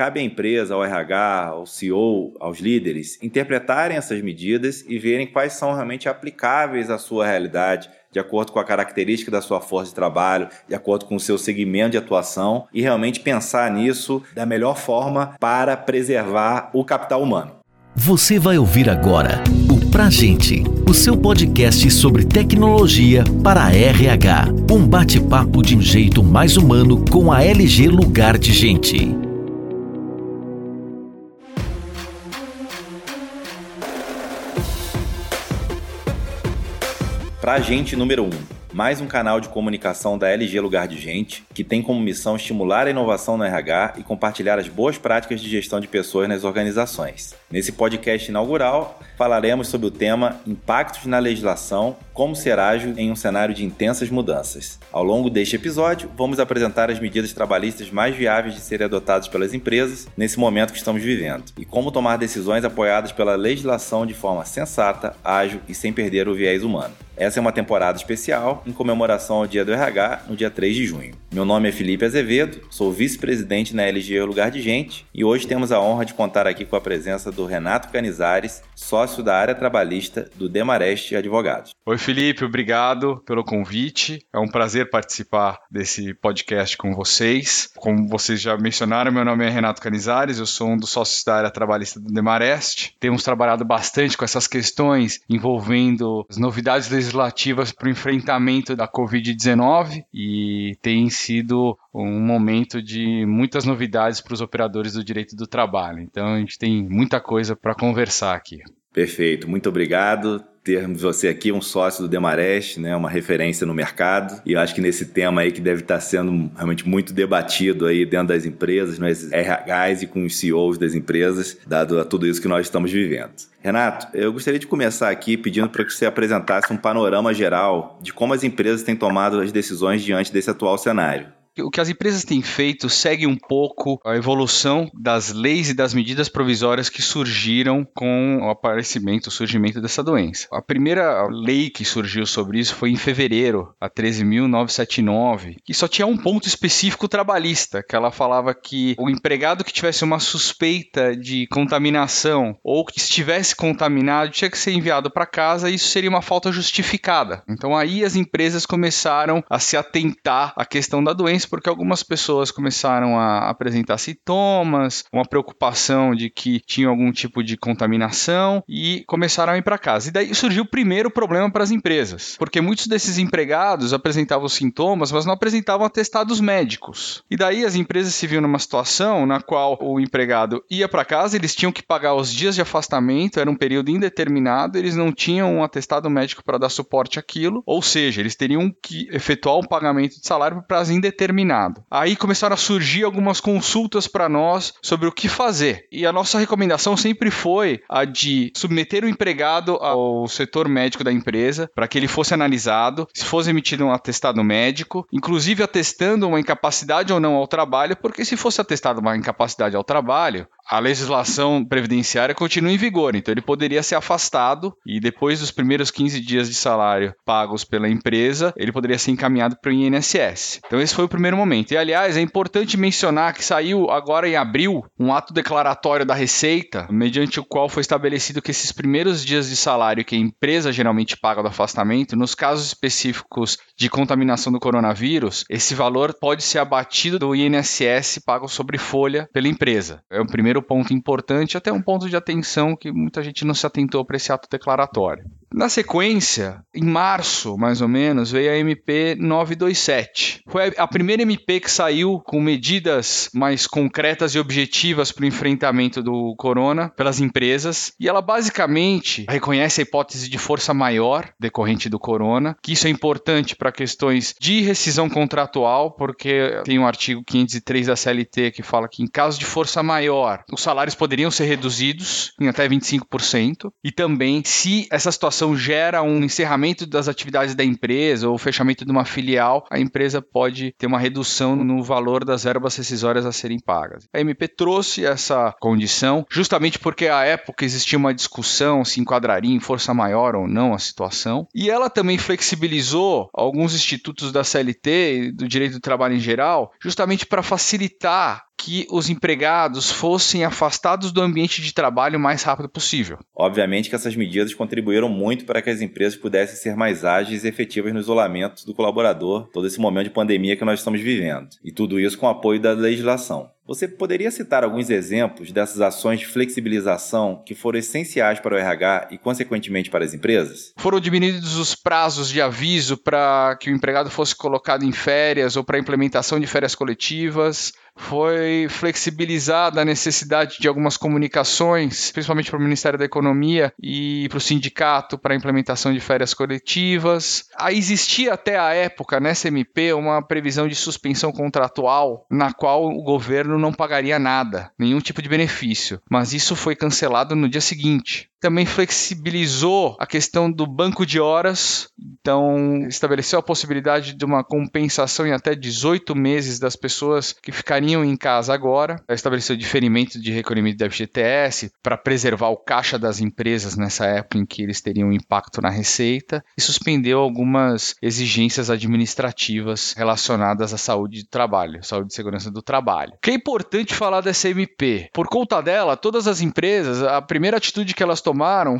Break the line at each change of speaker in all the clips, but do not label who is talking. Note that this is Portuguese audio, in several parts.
cabe à empresa, ao RH, ao CEO, aos líderes interpretarem essas medidas e verem quais são realmente aplicáveis à sua realidade, de acordo com a característica da sua força de trabalho, de acordo com o seu segmento de atuação e realmente pensar nisso da melhor forma para preservar o capital humano.
Você vai ouvir agora o Pra Gente, o seu podcast sobre tecnologia para a RH. Um bate-papo de um jeito mais humano com a LG Lugar de Gente.
Pra Gente número 1. Um mais um canal de comunicação da LG Lugar de Gente, que tem como missão estimular a inovação no RH e compartilhar as boas práticas de gestão de pessoas nas organizações. Nesse podcast inaugural, falaremos sobre o tema Impactos na legislação, como ser ágil em um cenário de intensas mudanças. Ao longo deste episódio, vamos apresentar as medidas trabalhistas mais viáveis de serem adotadas pelas empresas nesse momento que estamos vivendo e como tomar decisões apoiadas pela legislação de forma sensata, ágil e sem perder o viés humano. Essa é uma temporada especial em comemoração ao Dia do RH, no dia 3 de junho. Meu nome é Felipe Azevedo, sou vice-presidente na LG Lugar de Gente e hoje temos a honra de contar aqui com a presença do Renato Canizares, sócio da área trabalhista do Demareste Advogados.
Oi, Felipe, obrigado pelo convite. É um prazer participar desse podcast com vocês. Como vocês já mencionaram, meu nome é Renato Canizares, eu sou um dos sócios da área trabalhista do Demareste. Temos trabalhado bastante com essas questões envolvendo as novidades legislativas para o enfrentamento da Covid-19 e tem sido um momento de muitas novidades para os operadores do direito do trabalho. Então a gente tem muita coisa para conversar aqui.
Perfeito, muito obrigado termos você aqui um sócio do Demarest, né, uma referência no mercado. E eu acho que nesse tema aí que deve estar sendo realmente muito debatido aí dentro das empresas, nos RHs e com os CEOs das empresas, dado a tudo isso que nós estamos vivendo. Renato, eu gostaria de começar aqui pedindo para que você apresentasse um panorama geral de como as empresas têm tomado as decisões diante desse atual cenário
o que as empresas têm feito segue um pouco a evolução das leis e das medidas provisórias que surgiram com o aparecimento, o surgimento dessa doença. A primeira lei que surgiu sobre isso foi em fevereiro, a 13.979, que só tinha um ponto específico trabalhista, que ela falava que o empregado que tivesse uma suspeita de contaminação ou que estivesse contaminado tinha que ser enviado para casa e isso seria uma falta justificada. Então aí as empresas começaram a se atentar à questão da doença porque algumas pessoas começaram a apresentar sintomas, uma preocupação de que tinham algum tipo de contaminação e começaram a ir para casa. E daí surgiu o primeiro problema para as empresas, porque muitos desses empregados apresentavam sintomas, mas não apresentavam atestados médicos. E daí as empresas se viam numa situação na qual o empregado ia para casa, eles tinham que pagar os dias de afastamento, era um período indeterminado, eles não tinham um atestado médico para dar suporte àquilo, ou seja, eles teriam que efetuar um pagamento de salário por prazo indeterminado Aí começaram a surgir algumas consultas para nós sobre o que fazer. E a nossa recomendação sempre foi a de submeter o empregado ao setor médico da empresa para que ele fosse analisado, se fosse emitido um atestado médico, inclusive atestando uma incapacidade ou não ao trabalho, porque se fosse atestado uma incapacidade ao trabalho, a legislação previdenciária continua em vigor, então ele poderia ser afastado e depois dos primeiros 15 dias de salário pagos pela empresa, ele poderia ser encaminhado para o INSS. Então esse foi o primeiro momento. E aliás, é importante mencionar que saiu agora em abril um ato declaratório da Receita, mediante o qual foi estabelecido que esses primeiros dias de salário que a empresa geralmente paga do afastamento, nos casos específicos de contaminação do coronavírus, esse valor pode ser abatido do INSS pago sobre folha pela empresa. É o primeiro primeiro ponto importante, até um ponto de atenção que muita gente não se atentou para esse ato declaratório. Na sequência, em março, mais ou menos, veio a MP 927. Foi a primeira MP que saiu com medidas mais concretas e objetivas para o enfrentamento do corona pelas empresas, e ela basicamente reconhece a hipótese de força maior decorrente do corona, que isso é importante para questões de rescisão contratual, porque tem um artigo 503 da CLT que fala que em caso de força maior, os salários poderiam ser reduzidos em até 25%, e também se essa situação situação gera um encerramento das atividades da empresa ou fechamento de uma filial, a empresa pode ter uma redução no valor das verbas rescisórias a serem pagas. A MP trouxe essa condição justamente porque à época existia uma discussão se enquadraria em força maior ou não a situação, e ela também flexibilizou alguns institutos da CLT e do direito do trabalho em geral, justamente para facilitar que os empregados fossem afastados do ambiente de trabalho o mais rápido possível.
Obviamente que essas medidas contribuíram muito para que as empresas pudessem ser mais ágeis e efetivas no isolamento do colaborador, todo esse momento de pandemia que nós estamos vivendo. E tudo isso com o apoio da legislação. Você poderia citar alguns exemplos dessas ações de flexibilização que foram essenciais para o RH e, consequentemente, para as empresas?
Foram diminuídos os prazos de aviso para que o empregado fosse colocado em férias ou para a implementação de férias coletivas foi flexibilizada a necessidade de algumas comunicações, principalmente para o Ministério da Economia e para o sindicato, para a implementação de férias coletivas. Existia até a época, nessa MP, uma previsão de suspensão contratual, na qual o governo não pagaria nada, nenhum tipo de benefício. Mas isso foi cancelado no dia seguinte também flexibilizou a questão do banco de horas, então estabeleceu a possibilidade de uma compensação em até 18 meses das pessoas que ficariam em casa agora, estabeleceu diferimento de recolhimento da FGTS para preservar o caixa das empresas nessa época em que eles teriam impacto na receita e suspendeu algumas exigências administrativas relacionadas à saúde do trabalho, saúde e segurança do trabalho. O que é importante falar dessa MP? Por conta dela, todas as empresas, a primeira atitude que elas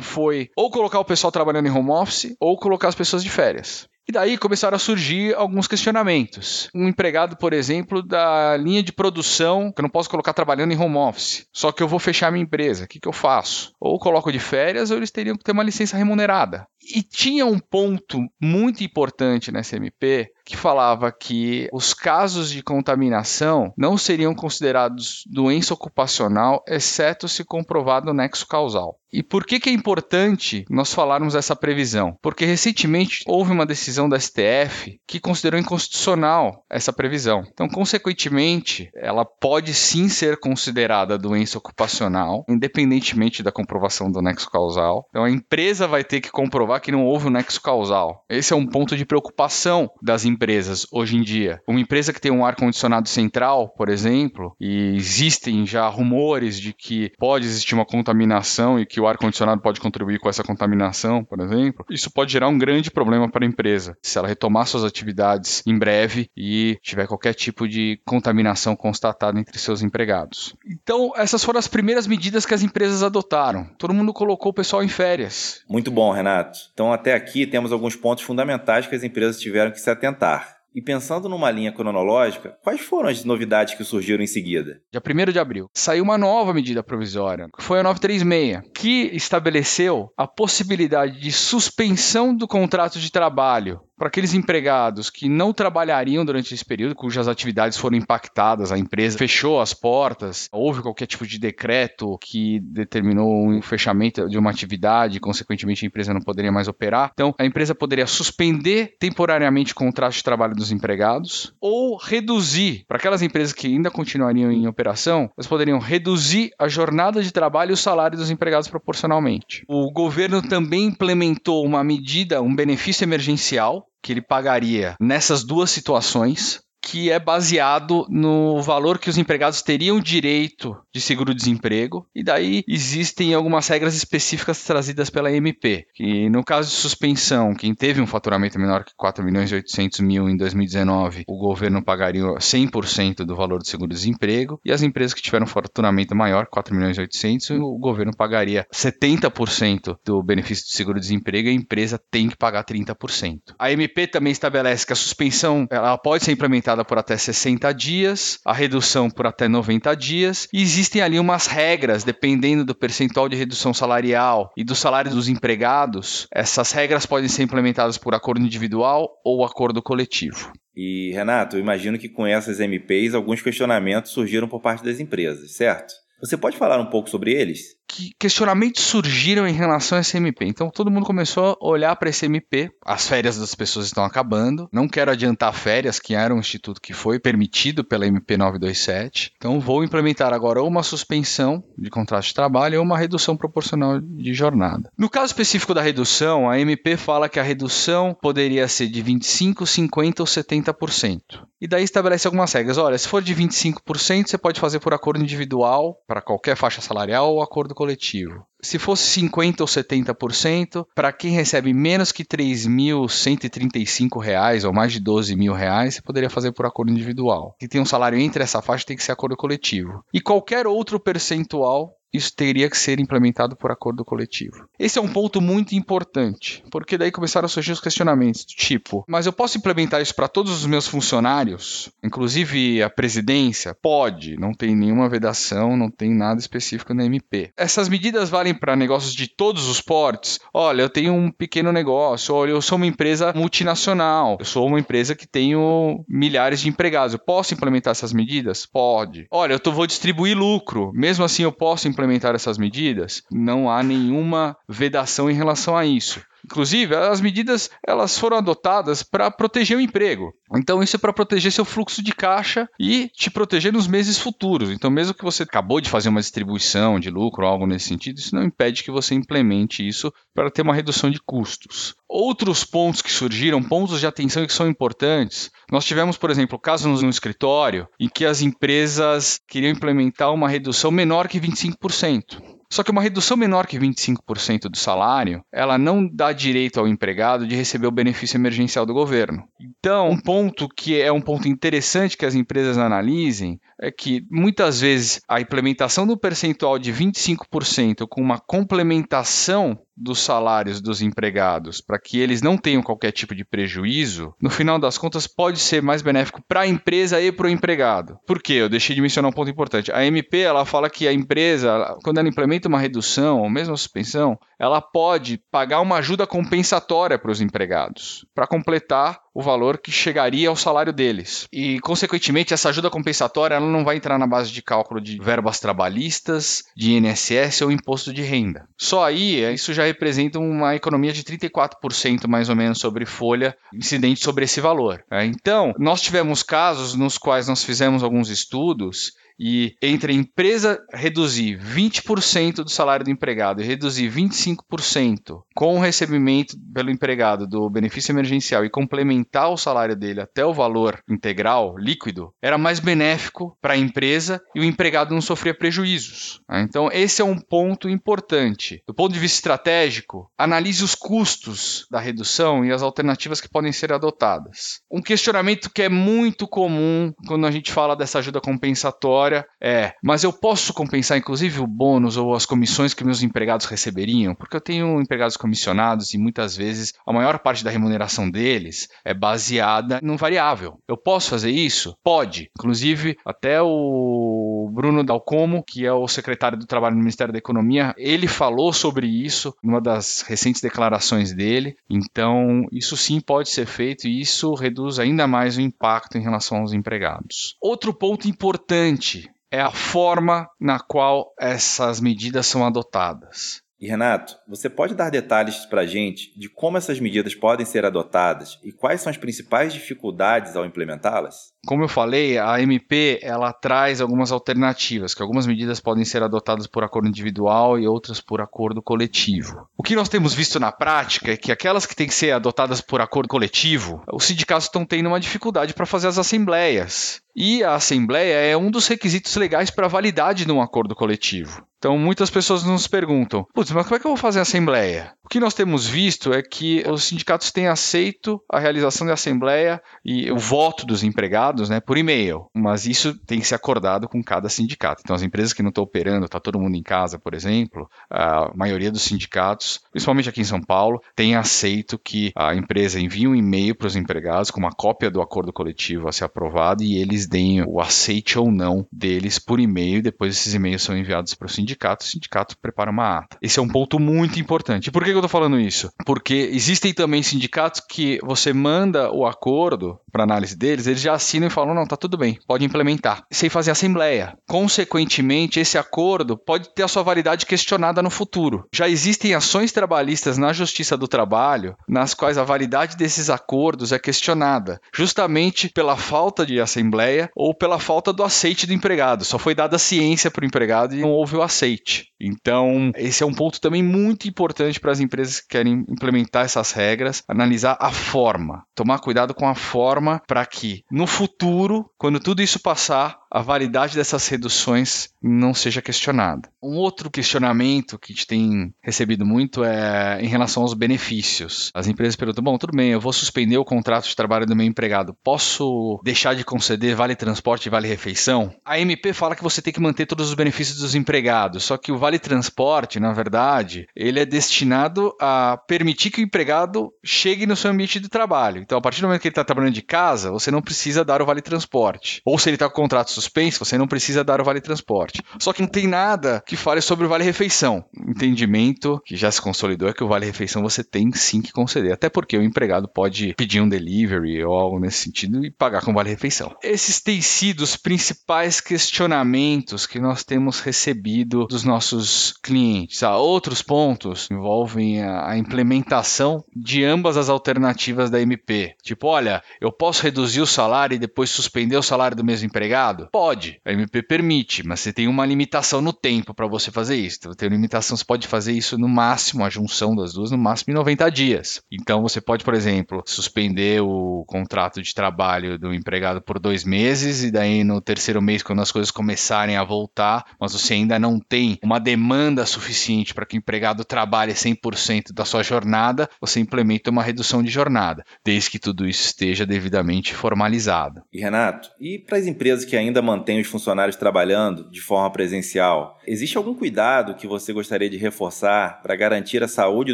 foi ou colocar o pessoal trabalhando em home office ou colocar as pessoas de férias. E daí começaram a surgir alguns questionamentos. Um empregado, por exemplo, da linha de produção, que eu não posso colocar trabalhando em home office, só que eu vou fechar minha empresa, o que, que eu faço? Ou coloco de férias ou eles teriam que ter uma licença remunerada. E tinha um ponto muito importante nessa MP que falava que os casos de contaminação não seriam considerados doença ocupacional, exceto se comprovado o nexo causal. E por que, que é importante nós falarmos essa previsão? Porque recentemente houve uma decisão da STF que considerou inconstitucional essa previsão. Então, consequentemente, ela pode sim ser considerada doença ocupacional, independentemente da comprovação do nexo causal. Então, a empresa vai ter que comprovar que não houve o nexo causal. Esse é um ponto de preocupação das empresas hoje em dia. Uma empresa que tem um ar-condicionado central, por exemplo, e existem já rumores de que pode existir uma contaminação e que o ar-condicionado pode contribuir com essa contaminação, por exemplo, isso pode gerar um grande problema para a empresa. Se ela retomar suas atividades em breve e tiver qualquer tipo de contaminação constatada entre seus empregados. Então, essas foram as primeiras medidas que as empresas adotaram. Todo mundo colocou o pessoal em férias.
Muito bom, Renato. Então, até aqui temos alguns pontos fundamentais que as empresas tiveram que se atentar. E pensando numa linha cronológica, quais foram as novidades que surgiram em seguida?
Dia 1 de abril, saiu uma nova medida provisória, que foi a 936, que estabeleceu a possibilidade de suspensão do contrato de trabalho para aqueles empregados que não trabalhariam durante esse período, cujas atividades foram impactadas, a empresa fechou as portas, houve qualquer tipo de decreto que determinou um fechamento de uma atividade, consequentemente a empresa não poderia mais operar. Então, a empresa poderia suspender temporariamente o contrato de trabalho dos empregados ou reduzir, para aquelas empresas que ainda continuariam em operação, elas poderiam reduzir a jornada de trabalho e o salário dos empregados proporcionalmente. O governo também implementou uma medida, um benefício emergencial que ele pagaria nessas duas situações que é baseado no valor que os empregados teriam direito de seguro-desemprego, e daí existem algumas regras específicas trazidas pela MP, que no caso de suspensão, quem teve um faturamento menor que 4 milhões e 800 mil em 2019, o governo pagaria 100% do valor do seguro-desemprego, e as empresas que tiveram um faturamento maior, 4 milhões e 800, o governo pagaria 70% do benefício de seguro-desemprego e a empresa tem que pagar 30%. A MP também estabelece que a suspensão ela pode ser implementada por até 60 dias, a redução por até 90 dias, e existem ali umas regras, dependendo do percentual de redução salarial e do salário dos empregados, essas regras podem ser implementadas por acordo individual ou acordo coletivo.
E, Renato, imagino que com essas MPs alguns questionamentos surgiram por parte das empresas, certo? Você pode falar um pouco sobre eles?
Que questionamentos surgiram em relação a SMP. Então todo mundo começou a olhar para esse MP. As férias das pessoas estão acabando. Não quero adiantar férias, que era um instituto que foi permitido pela MP 927. Então vou implementar agora uma suspensão de contrato de trabalho ou uma redução proporcional de jornada. No caso específico da redução, a MP fala que a redução poderia ser de 25, 50 ou 70%. E daí estabelece algumas regras. Olha, se for de 25%, você pode fazer por acordo individual para qualquer faixa salarial ou acordo coletivo. Se fosse 50% ou 70%, para quem recebe menos que R$ 3.135 ou mais de 12 mil reais, você poderia fazer por acordo individual. Quem tem um salário entre essa faixa tem que ser acordo coletivo. E qualquer outro percentual isso teria que ser implementado por acordo coletivo. Esse é um ponto muito importante, porque daí começaram a surgir os questionamentos do tipo: mas eu posso implementar isso para todos os meus funcionários, inclusive a presidência? Pode, não tem nenhuma vedação, não tem nada específico na MP. Essas medidas valem para negócios de todos os portes? Olha, eu tenho um pequeno negócio, olha, eu sou uma empresa multinacional, eu sou uma empresa que tenho milhares de empregados. Eu posso implementar essas medidas? Pode. Olha, eu tô, vou distribuir lucro, mesmo assim eu posso implementar implementar essas medidas, não há nenhuma vedação em relação a isso. Inclusive, as medidas elas foram adotadas para proteger o emprego. Então, isso é para proteger seu fluxo de caixa e te proteger nos meses futuros. Então, mesmo que você acabou de fazer uma distribuição de lucro algo nesse sentido, isso não impede que você implemente isso para ter uma redução de custos. Outros pontos que surgiram, pontos de atenção que são importantes. Nós tivemos, por exemplo, casos no escritório em que as empresas queriam implementar uma redução menor que 25%. Só que uma redução menor que 25% do salário, ela não dá direito ao empregado de receber o benefício emergencial do governo. Então, um ponto que é um ponto interessante que as empresas analisem é que muitas vezes a implementação do percentual de 25% com uma complementação dos salários dos empregados para que eles não tenham qualquer tipo de prejuízo, no final das contas pode ser mais benéfico para a empresa e para o empregado. Por quê? Eu deixei de mencionar um ponto importante. A MP ela fala que a empresa, quando ela implementa uma redução ou mesmo suspensão, ela pode pagar uma ajuda compensatória para os empregados, para completar o valor que chegaria ao salário deles. E, consequentemente, essa ajuda compensatória ela não vai entrar na base de cálculo de verbas trabalhistas, de INSS ou imposto de renda. Só aí, isso já representa uma economia de 34% mais ou menos sobre folha incidente sobre esse valor. Né? Então, nós tivemos casos nos quais nós fizemos alguns estudos e entre a empresa reduzir 20% do salário do empregado e reduzir 25% com o recebimento pelo empregado do benefício emergencial e complementar o salário dele até o valor integral, líquido, era mais benéfico para a empresa e o empregado não sofria prejuízos. Né? Então, esse é um ponto importante. Do ponto de vista estratégico, analise os custos da redução e as alternativas que podem ser adotadas. Um questionamento que é muito comum quando a gente fala dessa ajuda compensatória história é: mas eu posso compensar inclusive o bônus ou as comissões que meus empregados receberiam? Porque eu tenho empregados comissionados e muitas vezes a maior parte da remuneração deles é baseada num variável. Eu posso fazer isso? Pode. Inclusive, até o Bruno Dalcomo, que é o secretário do Trabalho no Ministério da Economia, ele falou sobre isso numa das recentes declarações dele. Então, isso sim pode ser feito e isso reduz ainda mais o impacto em relação aos empregados. Outro ponto importante é a forma na qual essas medidas são adotadas.
E Renato, você pode dar detalhes para a gente de como essas medidas podem ser adotadas e quais são as principais dificuldades ao implementá-las?
Como eu falei, a MP ela traz algumas alternativas, que algumas medidas podem ser adotadas por acordo individual e outras por acordo coletivo. O que nós temos visto na prática é que aquelas que têm que ser adotadas por acordo coletivo, os sindicatos estão tendo uma dificuldade para fazer as assembleias. E a assembleia é um dos requisitos legais para a validade de um acordo coletivo. Então muitas pessoas nos perguntam: putz, mas como é que eu vou fazer a assembleia? O que nós temos visto é que os sindicatos têm aceito a realização da assembleia e o voto dos empregados né, por e-mail, mas isso tem que ser acordado com cada sindicato. Então as empresas que não estão operando, está todo mundo em casa, por exemplo, a maioria dos sindicatos, principalmente aqui em São Paulo, tem aceito que a empresa envie um e-mail para os empregados com uma cópia do acordo coletivo a ser aprovado e eles deem o aceite ou não deles por e-mail depois esses e-mails são enviados para o sindicato sindicato, o sindicato prepara uma ata. Esse é um ponto muito importante. E por que eu estou falando isso? Porque existem também sindicatos que você manda o acordo para análise deles, eles já assinam e falam: não, tá tudo bem, pode implementar, sem fazer assembleia. Consequentemente, esse acordo pode ter a sua validade questionada no futuro. Já existem ações trabalhistas na Justiça do Trabalho nas quais a validade desses acordos é questionada, justamente pela falta de assembleia ou pela falta do aceite do empregado. Só foi dada ciência para o empregado e não houve o aceite. Então, esse é um ponto também muito importante para as empresas que querem implementar essas regras, analisar a forma, tomar cuidado com a forma para que no futuro, quando tudo isso passar, a validade dessas reduções não seja questionada. Um outro questionamento que a gente tem recebido muito é em relação aos benefícios. As empresas perguntam: bom, tudo bem, eu vou suspender o contrato de trabalho do meu empregado, posso deixar de conceder vale transporte e vale refeição? A MP fala que você tem que manter todos os benefícios dos empregados, só que o vale transporte, na verdade, ele é destinado a permitir que o empregado chegue no seu ambiente de trabalho. Então, a partir do momento que ele está trabalhando de casa, você não precisa dar o vale transporte. Ou se ele está com o contrato suspenso, você não precisa dar o vale transporte. Só que não tem nada que fale sobre o vale refeição. Entendimento que já se consolidou é que o vale refeição você tem sim que conceder, até porque o empregado pode pedir um delivery ou algo nesse sentido e pagar com vale refeição. Esses têm sido os principais questionamentos que nós temos recebido dos nossos clientes. Há outros pontos envolvem a implementação de ambas as alternativas da MP. Tipo, olha, eu posso reduzir o salário e depois suspender o salário do mesmo empregado? Pode, a MP permite, mas você tem uma limitação no tempo para você fazer isso. Então, tem limitação, você pode fazer isso no máximo, a junção das duas, no máximo em 90 dias. Então, você pode, por exemplo, suspender o contrato de trabalho do empregado por dois meses e daí no terceiro mês, quando as coisas começarem a voltar, mas você ainda não tem uma demanda suficiente para que o empregado trabalhe 100% da sua jornada, você implementa uma redução de jornada, desde que tudo isso esteja devidamente formalizado.
E Renato, e para as empresas que ainda mantêm os funcionários trabalhando de forma presencial, existe algum cuidado que você gostaria de reforçar para garantir a saúde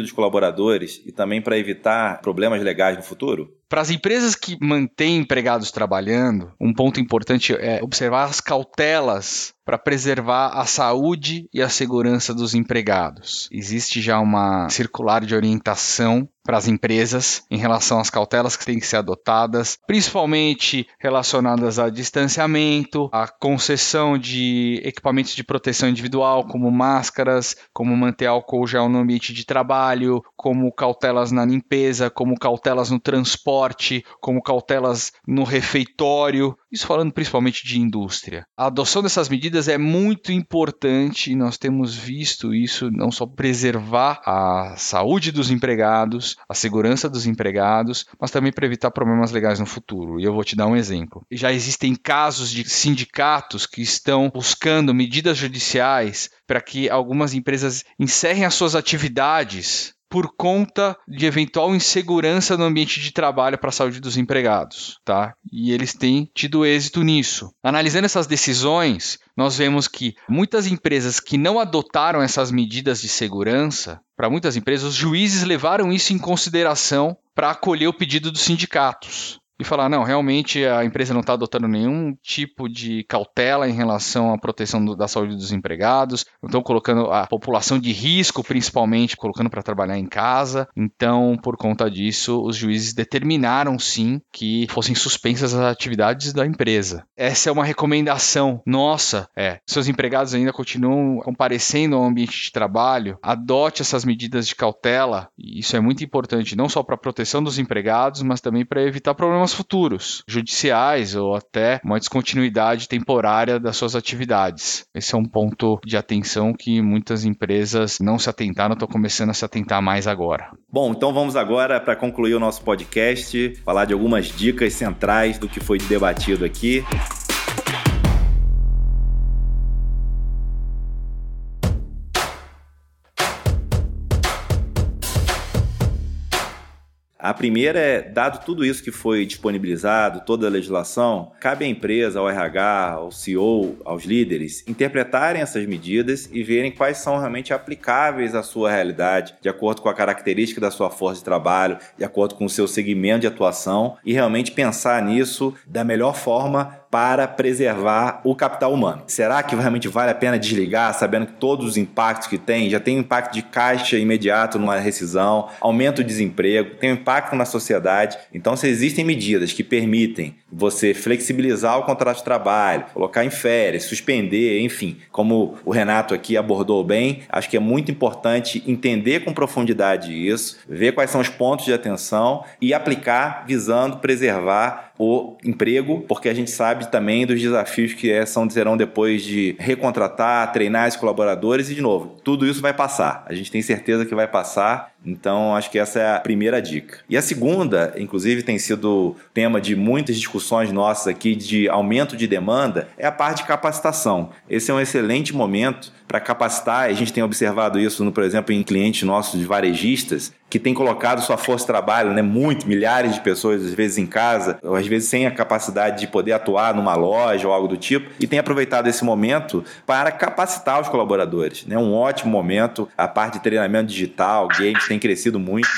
dos colaboradores e também para evitar problemas legais no futuro?
Para as empresas que mantêm empregados trabalhando, um ponto importante é observar as cautelas para preservar a saúde e a segurança dos empregados. Existe já uma circular de orientação para as empresas em relação às cautelas que têm que ser adotadas, principalmente relacionadas a distanciamento, a concessão de equipamentos de proteção individual, como máscaras, como manter álcool gel no ambiente de trabalho, como cautelas na limpeza, como cautelas no transporte, como cautelas no refeitório. Isso falando principalmente de indústria. A adoção dessas medidas é muito importante e nós temos visto isso não só preservar a saúde dos empregados, a segurança dos empregados, mas também para evitar problemas legais no futuro. E eu vou te dar um exemplo. Já existem casos de sindicatos que estão buscando medidas judiciais para que algumas empresas encerrem as suas atividades por conta de eventual insegurança no ambiente de trabalho para a saúde dos empregados, tá? E eles têm tido êxito nisso. Analisando essas decisões, nós vemos que muitas empresas que não adotaram essas medidas de segurança, para muitas empresas, os juízes levaram isso em consideração para acolher o pedido dos sindicatos e falar, não, realmente a empresa não está adotando nenhum tipo de cautela em relação à proteção do, da saúde dos empregados, estão colocando a população de risco, principalmente, colocando para trabalhar em casa. Então, por conta disso, os juízes determinaram sim que fossem suspensas as atividades da empresa. Essa é uma recomendação nossa, é, seus empregados ainda continuam comparecendo ao ambiente de trabalho, adote essas medidas de cautela, isso é muito importante, não só para a proteção dos empregados, mas também para evitar problemas problemas futuros, judiciais ou até uma descontinuidade temporária das suas atividades. Esse é um ponto de atenção que muitas empresas não se atentaram, estão começando a se atentar mais agora.
Bom, então vamos agora para concluir o nosso podcast, falar de algumas dicas centrais do que foi debatido aqui. A primeira é, dado tudo isso que foi disponibilizado, toda a legislação, cabe à empresa, ao RH, ao CEO, aos líderes, interpretarem essas medidas e verem quais são realmente aplicáveis à sua realidade, de acordo com a característica da sua força de trabalho, de acordo com o seu segmento de atuação e realmente pensar nisso da melhor forma para preservar o capital humano. Será que realmente vale a pena desligar, sabendo que todos os impactos que tem, já tem impacto de caixa imediato numa rescisão, aumento do desemprego, tem um impacto na sociedade. Então, se existem medidas que permitem você flexibilizar o contrato de trabalho, colocar em férias, suspender, enfim, como o Renato aqui abordou bem, acho que é muito importante entender com profundidade isso, ver quais são os pontos de atenção e aplicar visando preservar o emprego, porque a gente sabe também dos desafios que é, são serão depois de recontratar, treinar os colaboradores e de novo, tudo isso vai passar. A gente tem certeza que vai passar. Então, acho que essa é a primeira dica. E a segunda, inclusive, tem sido tema de muitas discussões nossas aqui de aumento de demanda, é a parte de capacitação. Esse é um excelente momento para capacitar. A gente tem observado isso, no, por exemplo, em clientes nossos de varejistas, que tem colocado sua força de trabalho, né, muito, milhares de pessoas, às vezes em casa, ou às vezes sem a capacidade de poder atuar numa loja ou algo do tipo, e tem aproveitado esse momento para capacitar os colaboradores. Né, um ótimo momento, a parte de treinamento digital, games tem crescido muito.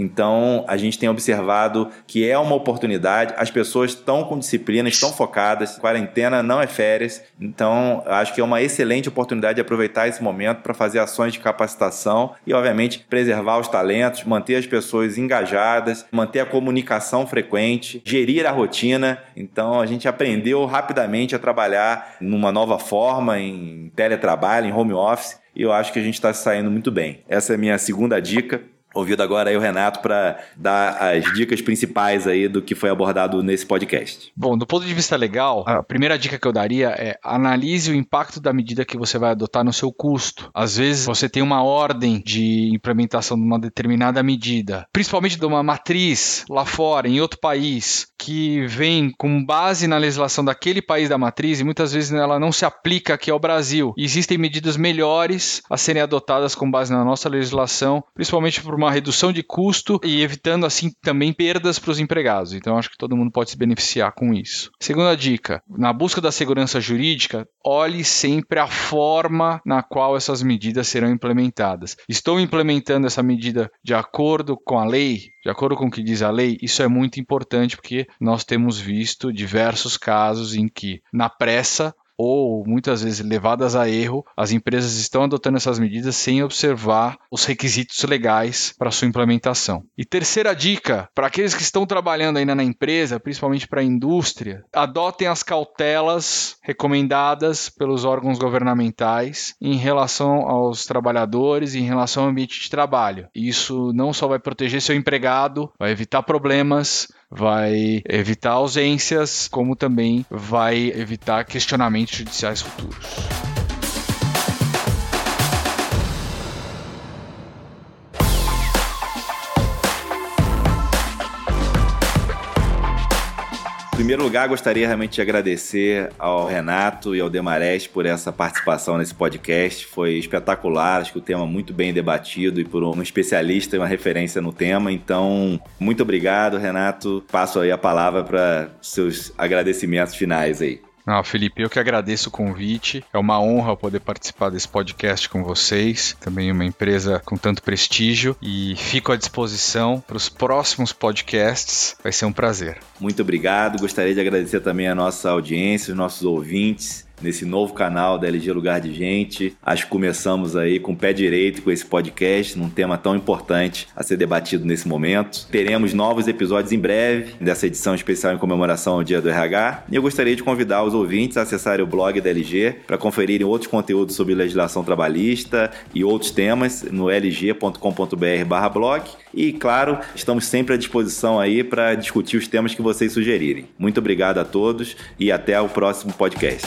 Então, a gente tem observado que é uma oportunidade, as pessoas estão com disciplina, estão focadas, quarentena não é férias, então acho que é uma excelente oportunidade de aproveitar esse momento para fazer ações de capacitação e, obviamente, preservar os talentos, manter as pessoas engajadas, manter a comunicação frequente, gerir a rotina. Então, a gente aprendeu rapidamente a trabalhar numa nova forma, em teletrabalho, em home office, e eu acho que a gente está saindo muito bem. Essa é a minha segunda dica. Ouvido agora aí o Renato para dar as dicas principais aí do que foi abordado nesse podcast.
Bom, do ponto de vista legal, a primeira dica que eu daria é analise o impacto da medida que você vai adotar no seu custo. Às vezes você tem uma ordem de implementação de uma determinada medida, principalmente de uma matriz lá fora, em outro país, que vem com base na legislação daquele país da matriz e muitas vezes ela não se aplica aqui ao Brasil. Existem medidas melhores a serem adotadas com base na nossa legislação, principalmente por uma redução de custo e evitando assim também perdas para os empregados. Então acho que todo mundo pode se beneficiar com isso. Segunda dica: na busca da segurança jurídica, olhe sempre a forma na qual essas medidas serão implementadas. Estou implementando essa medida de acordo com a lei? De acordo com o que diz a lei, isso é muito importante porque nós temos visto diversos casos em que, na pressa, ou muitas vezes levadas a erro, as empresas estão adotando essas medidas sem observar os requisitos legais para sua implementação. E terceira dica, para aqueles que estão trabalhando ainda na empresa, principalmente para a indústria, adotem as cautelas recomendadas pelos órgãos governamentais em relação aos trabalhadores em relação ao ambiente de trabalho. Isso não só vai proteger seu empregado, vai evitar problemas, vai evitar ausências, como também vai evitar questionamentos judiciais futuros.
Primeiro lugar, gostaria realmente de agradecer ao Renato e ao Demarest por essa participação nesse podcast. Foi espetacular, acho que o tema muito bem debatido e por um especialista e uma referência no tema. Então, muito obrigado, Renato. Passo aí a palavra para seus agradecimentos finais aí.
Ah, Felipe, eu que agradeço o convite. É uma honra poder participar desse podcast com vocês. Também uma empresa com tanto prestígio. E fico à disposição para os próximos podcasts. Vai ser um prazer.
Muito obrigado. Gostaria de agradecer também a nossa audiência, os nossos ouvintes nesse novo canal da LG Lugar de Gente. Acho que começamos aí com o pé direito com esse podcast, num tema tão importante a ser debatido nesse momento. Teremos novos episódios em breve dessa edição especial em comemoração ao Dia do RH. E eu gostaria de convidar os ouvintes a acessarem o blog da LG para conferirem outros conteúdos sobre legislação trabalhista e outros temas no lg.com.br/blog. E claro, estamos sempre à disposição aí para discutir os temas que vocês sugerirem. Muito obrigado a todos e até o próximo podcast.